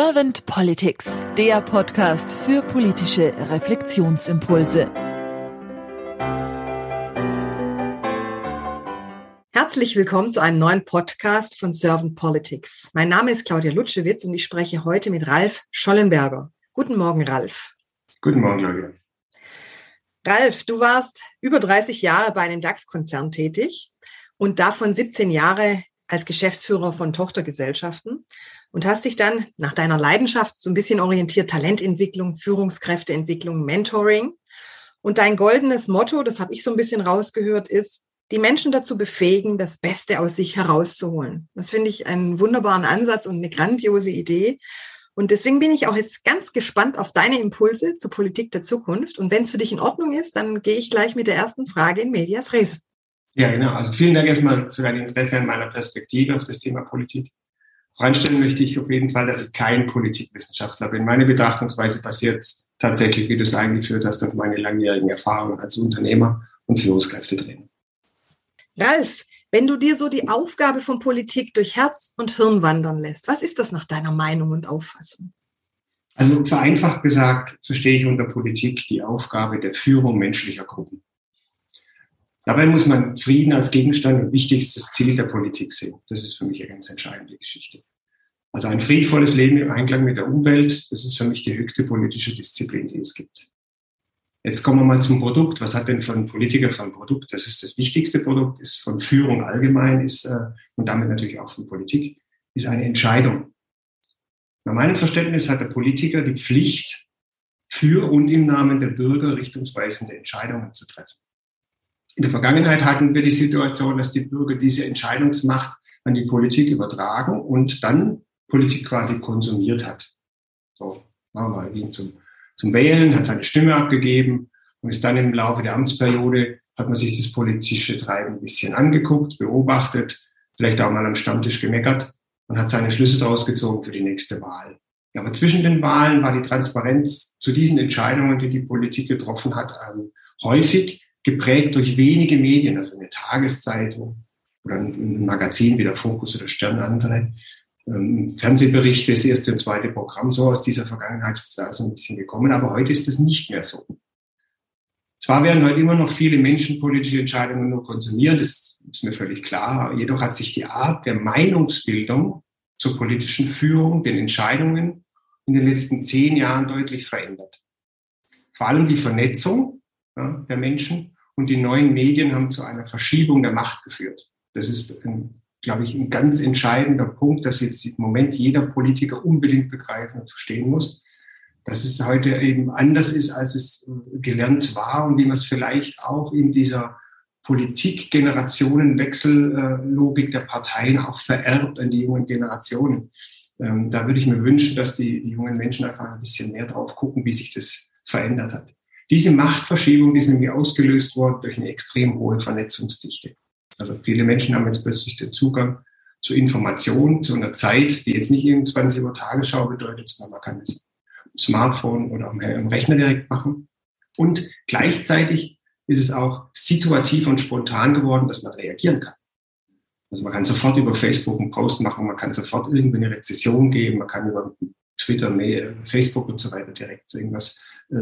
Servant Politics, der Podcast für politische Reflexionsimpulse. Herzlich willkommen zu einem neuen Podcast von Servant Politics. Mein Name ist Claudia Lutschewitz und ich spreche heute mit Ralf Schollenberger. Guten Morgen, Ralf. Guten Morgen, Claudia. Ralf, du warst über 30 Jahre bei einem DAX-Konzern tätig und davon 17 Jahre als Geschäftsführer von Tochtergesellschaften und hast dich dann nach deiner Leidenschaft so ein bisschen orientiert, Talententwicklung, Führungskräfteentwicklung, Mentoring. Und dein goldenes Motto, das habe ich so ein bisschen rausgehört, ist, die Menschen dazu befähigen, das Beste aus sich herauszuholen. Das finde ich einen wunderbaren Ansatz und eine grandiose Idee. Und deswegen bin ich auch jetzt ganz gespannt auf deine Impulse zur Politik der Zukunft. Und wenn es für dich in Ordnung ist, dann gehe ich gleich mit der ersten Frage in Medias Res. Ja, genau. Also vielen Dank erstmal für dein Interesse an meiner Perspektive auf das Thema Politik. Voranstellen möchte ich auf jeden Fall, dass ich kein Politikwissenschaftler bin. Meine Betrachtungsweise basiert tatsächlich, wie du es eingeführt hast, auf meine langjährigen Erfahrungen als Unternehmer und Führungskräftetrainer. Ralf, wenn du dir so die Aufgabe von Politik durch Herz und Hirn wandern lässt, was ist das nach deiner Meinung und Auffassung? Also vereinfacht gesagt verstehe ich unter Politik die Aufgabe der Führung menschlicher Gruppen. Dabei muss man Frieden als Gegenstand und wichtigstes Ziel der Politik sehen. Das ist für mich eine ganz entscheidende Geschichte. Also ein friedvolles Leben im Einklang mit der Umwelt, das ist für mich die höchste politische Disziplin, die es gibt. Jetzt kommen wir mal zum Produkt. Was hat denn von Politiker von Produkt? Das ist das wichtigste Produkt, ist von Führung allgemein, ist äh, und damit natürlich auch von Politik, ist eine Entscheidung. Nach meinem Verständnis hat der Politiker die Pflicht, für und im Namen der Bürger richtungsweisende Entscheidungen zu treffen. In der Vergangenheit hatten wir die Situation, dass die Bürger diese Entscheidungsmacht an die Politik übertragen und dann Politik quasi konsumiert hat. So, machen wir mal, ging zum zum Wählen, hat seine Stimme abgegeben und ist dann im Laufe der Amtsperiode, hat man sich das politische Treiben ein bisschen angeguckt, beobachtet, vielleicht auch mal am Stammtisch gemeckert und hat seine Schlüsse daraus gezogen für die nächste Wahl. Aber zwischen den Wahlen war die Transparenz zu diesen Entscheidungen, die die Politik getroffen hat, ähm, häufig geprägt durch wenige Medien, also eine Tageszeitung oder ein, Magazin wie der Fokus oder Stern andere, ähm, Fernsehberichte, das erste und zweite Programm, so aus dieser Vergangenheit ist da so ein bisschen gekommen, aber heute ist das nicht mehr so. Zwar werden heute immer noch viele Menschen politische Entscheidungen nur konsumieren, das ist mir völlig klar, jedoch hat sich die Art der Meinungsbildung zur politischen Führung, den Entscheidungen in den letzten zehn Jahren deutlich verändert. Vor allem die Vernetzung ja, der Menschen und die neuen Medien haben zu einer Verschiebung der Macht geführt. Das ist glaube ich, ein ganz entscheidender Punkt, dass jetzt im Moment jeder Politiker unbedingt begreifen und verstehen muss, dass es heute eben anders ist, als es gelernt war und wie man es vielleicht auch in dieser Politik-Generationenwechsellogik der Parteien auch vererbt an die jungen Generationen. Ähm, da würde ich mir wünschen, dass die, die jungen Menschen einfach ein bisschen mehr drauf gucken, wie sich das verändert hat. Diese Machtverschiebung ist nämlich ausgelöst worden durch eine extrem hohe Vernetzungsdichte. Also viele Menschen haben jetzt plötzlich den Zugang zu Informationen, zu einer Zeit, die jetzt nicht in 20 Uhr Tagesschau bedeutet, sondern man kann es am Smartphone oder am, Rechner direkt machen. Und gleichzeitig ist es auch situativ und spontan geworden, dass man reagieren kann. Also man kann sofort über Facebook einen Post machen, man kann sofort irgendwie eine Rezession geben, man kann über Twitter, Mail, Facebook und so weiter direkt irgendwas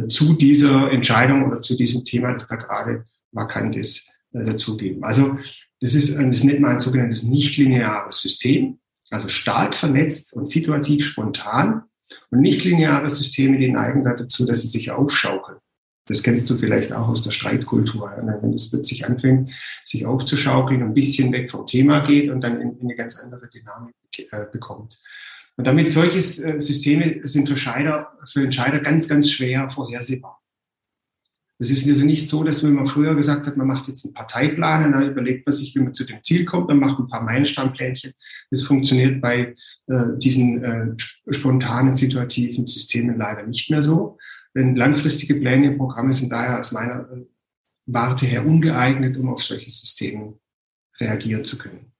zu dieser Entscheidung oder zu diesem Thema, das da gerade vakant ist, äh, dazugeben. Also das ist, das nennt man ein sogenanntes nichtlineares System, also stark vernetzt und situativ spontan. Und nichtlineare Systeme, die neigen dazu, dass sie sich aufschaukeln. Das kennst du vielleicht auch aus der Streitkultur, wenn es plötzlich anfängt, sich aufzuschaukeln, ein bisschen weg vom Thema geht und dann in, in eine ganz andere Dynamik äh, bekommt. Und damit solche äh, Systeme sind für, Entscheider, für Entscheider ganz, ganz schwer vorhersehbar. Das ist also nicht so, dass man früher gesagt hat, man macht jetzt einen Parteiplan und dann überlegt man sich, wie man zu dem Ziel kommt, dann macht ein paar Meilensteinplänchen. Das funktioniert bei äh, diesen äh, spontanen, situativen Systemen leider nicht mehr so. Denn langfristige Pläne und Programme sind daher aus meiner äh, Warte her ungeeignet, um auf solche Systeme reagieren zu können.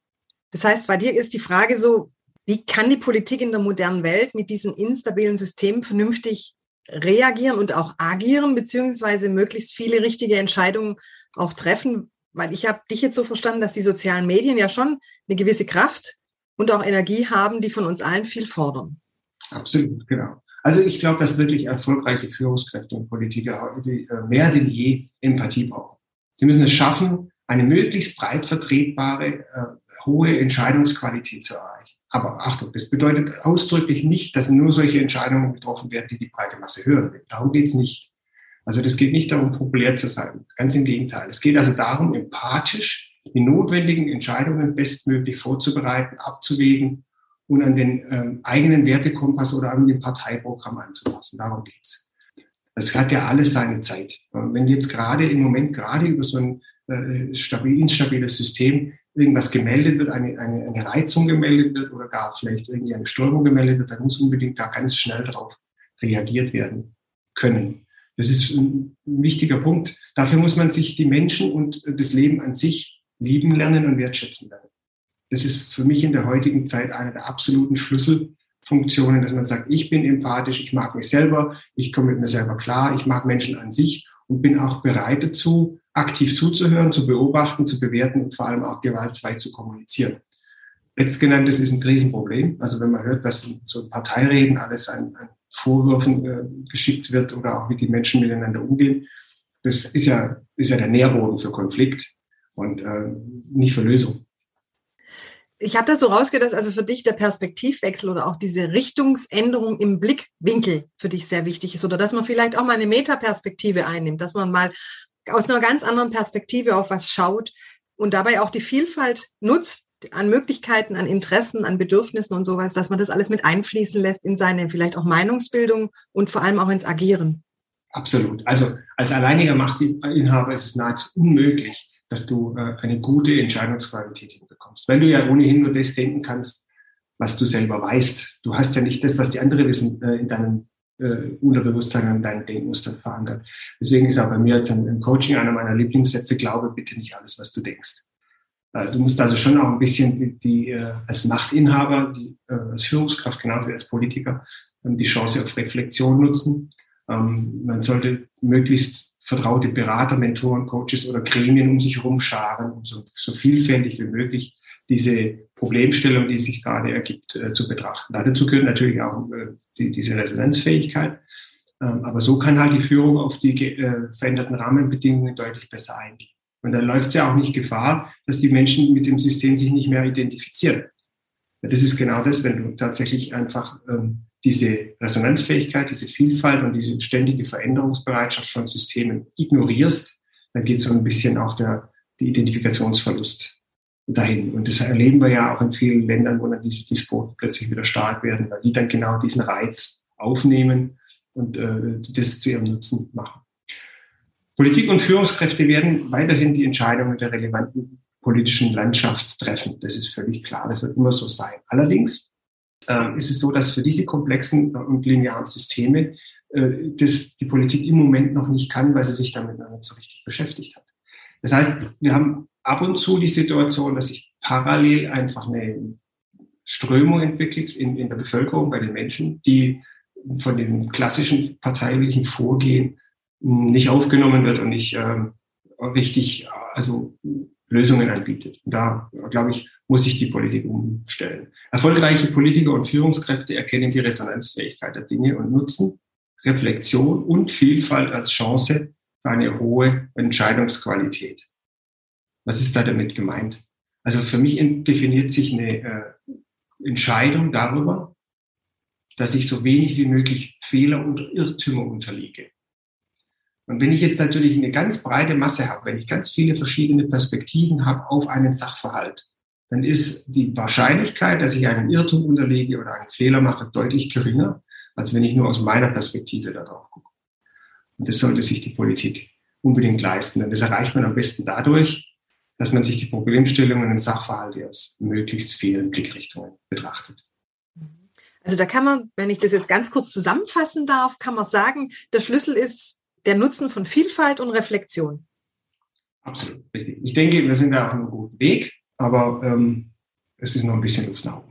Das heißt, bei dir ist die Frage so, wie kann die Politik in der modernen Welt mit diesen instabilen Systemen vernünftig reagieren und auch agieren, beziehungsweise möglichst viele richtige Entscheidungen auch treffen. Weil ich habe dich jetzt so verstanden, dass die sozialen Medien ja schon eine gewisse Kraft und auch Energie haben, die von uns allen viel fordern. Absolut, genau. Also ich glaube, dass wirklich erfolgreiche Führungskräfte und Politiker äh, mehr denn je Empathie brauchen. Sie müssen es schaffen, eine möglichst breit vertretbare, äh, hohe Entscheidungsqualität zu erreichen. Aber Achtung, das bedeutet ausdrücklich nicht, dass nur solche Entscheidungen getroffen werden, die die breite Masse hören will. Darum geht's nicht. Also das geht nicht darum, populär zu sein. Ganz im Gegenteil. Es geht also darum, empathisch die notwendigen Entscheidungen bestmöglich vorzubereiten, abzuwägen und an den ähm, eigenen Wertekompass oder an den Parteiprogramm anzupassen. Darum geht's. Das hat ja alles seine Zeit. Und wenn jetzt gerade im Moment gerade über so ein äh, stabil, instabiles System irgendwas gemeldet wird, eine, eine, eine Reizung gemeldet wird oder gar vielleicht irgendwie eine Störung gemeldet wird, dann muss unbedingt da ganz schnell darauf reagiert werden können. Das ist ein wichtiger Punkt. Dafür muss man sich die Menschen und das Leben an sich lieben lernen und wertschätzen lernen. Das ist für mich in der heutigen Zeit eine der absoluten Schlüsselfunktionen, dass man sagt, ich bin empathisch, ich mag mich selber, ich komme mit mir selber klar, ich mag Menschen an sich und bin auch bereit dazu, aktiv zuzuhören, zu beobachten, zu bewerten und vor allem auch gewaltfrei zu kommunizieren. Letztgenanntes ist ein Riesenproblem. Also wenn man hört, was so Parteireden alles an, an Vorwürfen äh, geschickt wird oder auch wie die Menschen miteinander umgehen. Das ist ja, ist ja der Nährboden für Konflikt und äh, nicht für Lösung. Ich habe das so rausgehört, dass also für dich der Perspektivwechsel oder auch diese Richtungsänderung im Blickwinkel für dich sehr wichtig ist oder dass man vielleicht auch mal eine Metaperspektive einnimmt, dass man mal aus einer ganz anderen Perspektive auf was schaut und dabei auch die Vielfalt nutzt, an Möglichkeiten, an Interessen, an Bedürfnissen und sowas, dass man das alles mit einfließen lässt in seine vielleicht auch Meinungsbildung und vor allem auch ins Agieren. Absolut. Also als alleiniger Machtinhaber ist es nahezu unmöglich, dass du äh, eine gute Entscheidungsqualität hinbekommst. Weil du ja ohnehin nur das denken kannst, was du selber weißt. Du hast ja nicht das, was die anderen wissen, äh, in deinem äh, Unterbewusstsein an deinen Denkmustern verankert. Deswegen ist auch bei mir jetzt im Coaching einer meiner Lieblingssätze, glaube bitte nicht alles, was du denkst. Äh, du musst also schon auch ein bisschen die, die äh, als Machtinhaber, die, äh, als Führungskraft, genauso wie als Politiker, ähm, die Chance auf Reflexion nutzen. Ähm, man sollte möglichst vertraute Berater, Mentoren, Coaches oder Gremien um sich herum scharen, um so, so vielfältig wie möglich diese Problemstellung, die sich gerade ergibt, zu betrachten. Dazu gehört natürlich auch die, diese Resonanzfähigkeit. Ähm, aber so kann halt die Führung auf die veränderten Rahmenbedingungen deutlich besser eingehen. Und dann läuft es ja auch nicht Gefahr, dass die Menschen mit dem System sich nicht mehr identifizieren. Das ist genau das, wenn du tatsächlich einfach ähm, diese Resonanzfähigkeit, diese Vielfalt und diese ständige Veränderungsbereitschaft von Systemen ignorierst, dann geht so ein bisschen auch der, die Identifikationsverlust dahin. Und das erleben wir ja auch in vielen Ländern, wo dann diese Despoten plötzlich wieder stark werden, weil die dann genau diesen Reiz aufnehmen und äh, das zu ihrem Nutzen machen. Politik und Führungskräfte werden weiterhin die Entscheidungen der relevanten politischen Landschaft treffen. Das ist völlig klar. Das wird immer so sein. Allerdings äh, ist es so, dass für diese komplexen und linearen Systeme äh, das die Politik im Moment noch nicht kann, weil sie sich damit noch nicht so richtig beschäftigt hat. Das heißt, wir haben ab und zu die Situation, dass sich parallel einfach eine Strömung entwickelt in, in der Bevölkerung, bei den Menschen, die von dem klassischen parteilichen Vorgehen nicht aufgenommen wird und nicht ähm, richtig also Lösungen anbietet. Da, glaube ich, muss sich die Politik umstellen. Erfolgreiche Politiker und Führungskräfte erkennen die Resonanzfähigkeit der Dinge und nutzen Reflexion und Vielfalt als Chance für eine hohe Entscheidungsqualität. Was ist da damit gemeint? Also für mich definiert sich eine äh, Entscheidung darüber, dass ich so wenig wie möglich Fehler und Irrtümer unterliege. Und wenn ich jetzt natürlich eine ganz breite Masse habe, wenn ich ganz viele verschiedene Perspektiven habe auf einen Sachverhalt, dann ist die Wahrscheinlichkeit, dass ich einen Irrtum unterlege oder einen Fehler mache, deutlich geringer, als wenn ich nur aus meiner Perspektive darauf gucke. Und das sollte sich die Politik unbedingt leisten. Und das erreicht man am besten dadurch, dass man sich die Problemstellungen und Sachverhalte aus möglichst vielen Blickrichtungen betrachtet. Also da kann man, wenn ich das jetzt ganz kurz zusammenfassen darf, kann man sagen, der Schlüssel ist der Nutzen von Vielfalt und Reflexion. Absolut, richtig. Ich denke, wir sind da auf einem guten Weg, aber ähm, es ist noch ein bisschen Luft nach oben.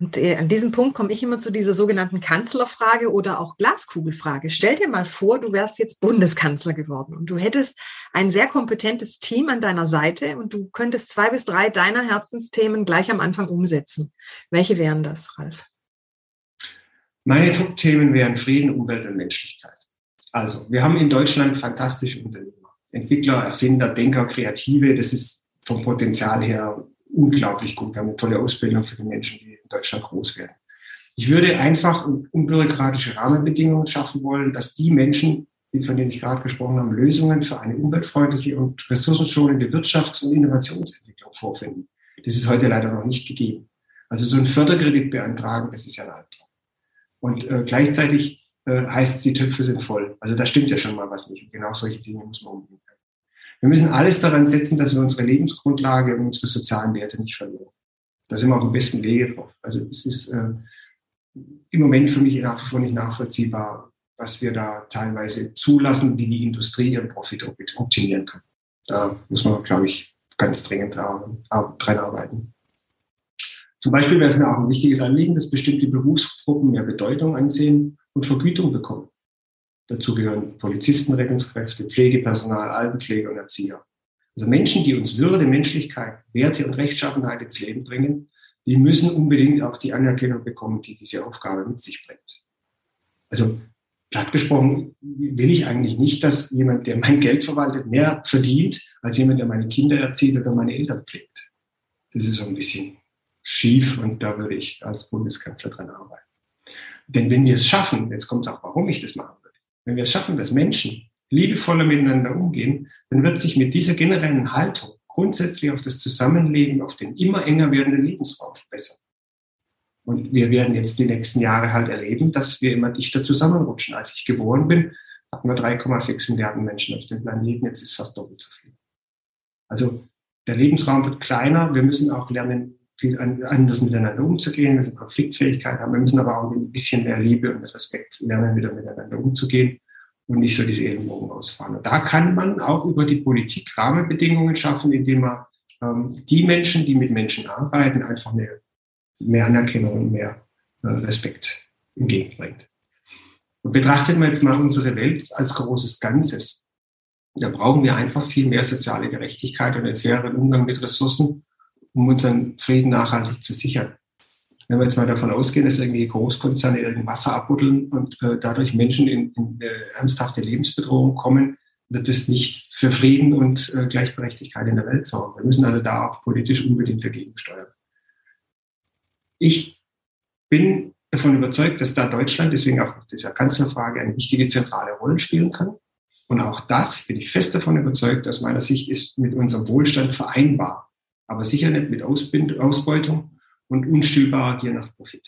Und äh, an diesem Punkt komme ich immer zu dieser sogenannten Kanzlerfrage oder auch Glaskugelfrage. Stell dir mal vor, du wärst jetzt Bundeskanzler geworden und du hättest ein sehr kompetentes Team an deiner Seite und du könntest zwei bis drei deiner Herzensthemen gleich am Anfang umsetzen. Welche wären das, Ralf? Meine Top-Themen wären Frieden, Umwelt und Menschlichkeit. Also, wir haben in Deutschland fantastische Unternehmer, Entwickler, Erfinder, Denker, Kreative. Das ist vom Potenzial her unglaublich gut. Wir haben eine tolle Ausbildung für die Menschen, die Deutschland groß werden. Ich würde einfach unbürokratische Rahmenbedingungen schaffen wollen, dass die Menschen, von denen ich gerade gesprochen habe, Lösungen für eine umweltfreundliche und ressourcenschonende Wirtschafts- und Innovationsentwicklung vorfinden. Das ist heute leider noch nicht gegeben. Also so ein Förderkredit beantragen, das ist ja ein Albtraum. Und äh, gleichzeitig äh, heißt es, die Töpfe sind voll. Also da stimmt ja schon mal was nicht. Und genau solche Dinge muss man umgehen. Wir müssen alles daran setzen, dass wir unsere Lebensgrundlage und unsere sozialen Werte nicht verlieren. Da sind wir auf dem besten Wege drauf. Also es ist äh, im Moment für mich nach wie vor nicht nachvollziehbar, was wir da teilweise zulassen, wie die Industrie ihren Profit optimieren kann. Da muss man, glaube ich, ganz dringend dran arbeiten. Zum Beispiel wäre es mir auch ein wichtiges Anliegen, dass bestimmte Berufsgruppen mehr Bedeutung ansehen und Vergütung bekommen. Dazu gehören Polizisten, Rettungskräfte, Pflegepersonal, Altenpflege und Erzieher. Also Menschen, die uns Würde, Menschlichkeit, Werte und Rechtschaffenheit ins Leben bringen, die müssen unbedingt auch die Anerkennung bekommen, die diese Aufgabe mit sich bringt. Also platt gesprochen will ich eigentlich nicht, dass jemand, der mein Geld verwaltet, mehr verdient als jemand, der meine Kinder erzieht oder meine Eltern pflegt. Das ist so ein bisschen schief und da würde ich als Bundeskanzler dran arbeiten. Denn wenn wir es schaffen, jetzt kommt es auch, warum ich das machen würde, wenn wir es schaffen, dass Menschen liebevoller miteinander umgehen, dann wird sich mit dieser generellen Haltung grundsätzlich auf das Zusammenleben, auf den immer enger werdenden Lebensraum verbessern. Und wir werden jetzt die nächsten Jahre halt erleben, dass wir immer dichter zusammenrutschen. Als ich geboren bin, hatten wir 3,6 Milliarden Menschen auf dem Planeten. Jetzt ist fast doppelt so viel. Also der Lebensraum wird kleiner. Wir müssen auch lernen, viel anders miteinander umzugehen, wir müssen Konfliktfähigkeit haben, wir müssen aber auch ein bisschen mehr Liebe und Respekt lernen, wieder miteinander umzugehen und nicht so diese Ellenbogen ausfahren. Und da kann man auch über die Politik Rahmenbedingungen schaffen, indem man ähm, die Menschen, die mit Menschen arbeiten, einfach mehr, mehr Anerkennung und mehr äh, Respekt entgegenbringt. Und betrachtet man jetzt mal unsere Welt als großes Ganzes. Da brauchen wir einfach viel mehr soziale Gerechtigkeit und einen fairen Umgang mit Ressourcen um unseren Frieden nachhaltig zu sichern. Wenn wir jetzt mal davon ausgehen, dass irgendwie Großkonzerne irgendein Wasser abbuddeln und äh, dadurch Menschen in, in äh, ernsthafte Lebensbedrohung kommen, wird es nicht für Frieden und äh, Gleichberechtigkeit in der Welt sorgen. Wir müssen also da auch politisch unbedingt dagegen steuern. Ich bin davon überzeugt, dass da Deutschland, deswegen auch dieser Kanzlerfrage, eine wichtige zentrale Rolle spielen kann. Und auch das bin ich fest davon überzeugt, aus meiner Sicht ist mit unserem Wohlstand vereinbar aber sicher nicht mit Ausbeutung und unstillbarer Gier nach Profit.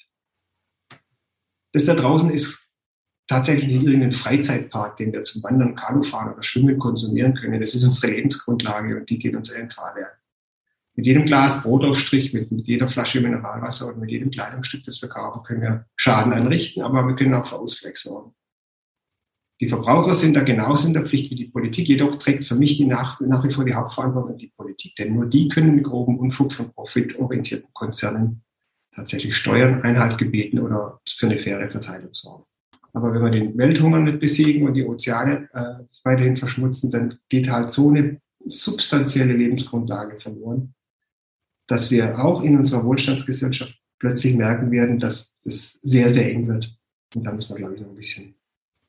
Das da draußen ist tatsächlich nicht irgendein Freizeitpark, den wir zum Wandern, Kanufahren oder Schwimmen konsumieren können. Das ist unsere Lebensgrundlage und die geht uns elementar wert. Mit jedem Glas Brotaufstrich, mit, mit jeder Flasche Mineralwasser und mit jedem Kleidungsstück, das wir kaufen, können wir Schaden anrichten, aber wir können auch für Ausgleich sorgen. Die Verbraucher sind da genauso in der Pflicht wie die Politik, jedoch trägt für mich die nach, nach wie vor die Hauptverantwortung die Politik. Denn nur die können mit groben Unfug von profitorientierten Konzernen tatsächlich Steuern, Einhalt gebeten oder für eine faire Verteilung sorgen. Aber wenn wir den Welthunger nicht besiegen und die Ozeane äh, weiterhin verschmutzen, dann geht halt so eine substanzielle Lebensgrundlage verloren, dass wir auch in unserer Wohlstandsgesellschaft plötzlich merken werden, dass das sehr, sehr eng wird. Und da müssen wir, glaube ich, noch ein bisschen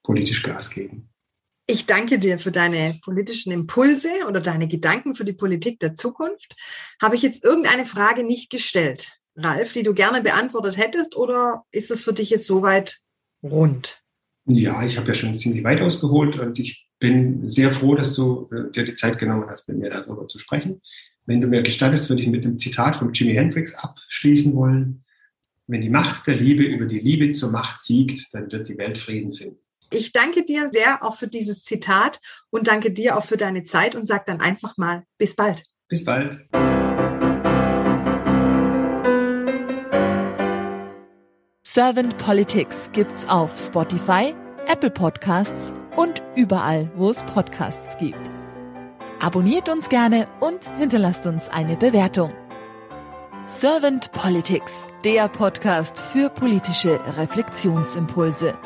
politisch Gas geben. Ich danke dir für deine politischen Impulse oder deine Gedanken für die Politik der Zukunft. Habe ich jetzt irgendeine Frage nicht gestellt, Ralf, die du gerne beantwortet hättest, oder ist es für dich jetzt soweit rund? Ja, ich habe ja schon ziemlich weit ausgeholt und ich bin sehr froh, dass du äh, dir die Zeit genommen hast, mit mir darüber zu sprechen. Wenn du mir gestattest, würde ich mit einem Zitat von Jimi Hendrix abschließen wollen. Wenn die Macht der Liebe über die Liebe zur Macht siegt, dann wird die Welt Frieden finden. Ich danke dir sehr auch für dieses Zitat und danke dir auch für deine Zeit und sag dann einfach mal bis bald. Bis bald. Servant Politics gibt's auf Spotify, Apple Podcasts und überall, wo es Podcasts gibt. Abonniert uns gerne und hinterlasst uns eine Bewertung. Servant Politics, der Podcast für politische Reflexionsimpulse.